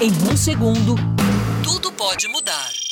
Em um segundo, tudo pode mudar.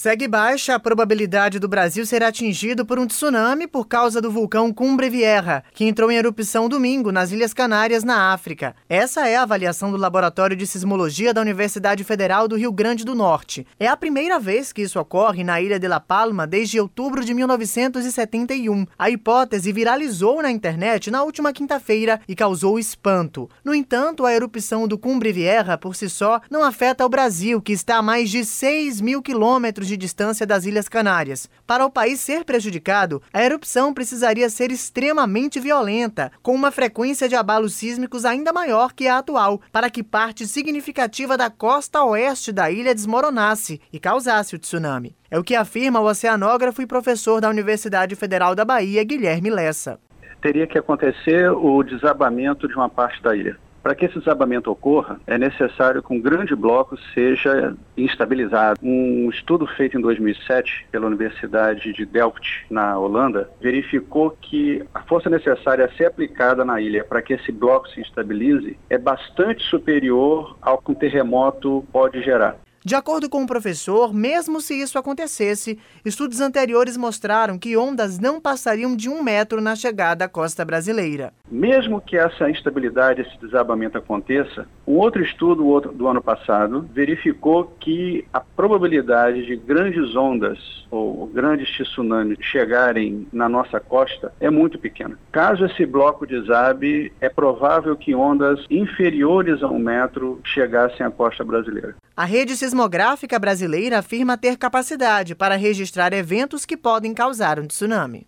Segue baixa a probabilidade do Brasil ser atingido por um tsunami por causa do vulcão Cumbre Vieja, que entrou em erupção domingo nas Ilhas Canárias, na África. Essa é a avaliação do Laboratório de Sismologia da Universidade Federal do Rio Grande do Norte. É a primeira vez que isso ocorre na Ilha de La Palma desde outubro de 1971. A hipótese viralizou na internet na última quinta-feira e causou espanto. No entanto, a erupção do Cumbre Vieja por si só não afeta o Brasil, que está a mais de 6 mil quilômetros de distância das Ilhas Canárias. Para o país ser prejudicado, a erupção precisaria ser extremamente violenta, com uma frequência de abalos sísmicos ainda maior que a atual, para que parte significativa da costa oeste da ilha desmoronasse e causasse o tsunami. É o que afirma o oceanógrafo e professor da Universidade Federal da Bahia, Guilherme Lessa. Teria que acontecer o desabamento de uma parte da ilha. Para que esse desabamento ocorra, é necessário que um grande bloco seja instabilizado. Um estudo feito em 2007 pela Universidade de Delft, na Holanda, verificou que a força necessária a ser aplicada na ilha para que esse bloco se estabilize é bastante superior ao que um terremoto pode gerar. De acordo com o professor, mesmo se isso acontecesse, estudos anteriores mostraram que ondas não passariam de um metro na chegada à costa brasileira. Mesmo que essa instabilidade, esse desabamento aconteça, um outro estudo do ano passado verificou que a probabilidade de grandes ondas ou grandes tsunamis chegarem na nossa costa é muito pequena. Caso esse bloco desabe, é provável que ondas inferiores a um metro chegassem à costa brasileira. A rede sismográfica brasileira afirma ter capacidade para registrar eventos que podem causar um tsunami.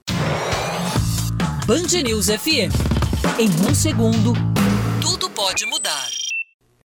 Band News FM. Em um segundo, tudo pode mudar.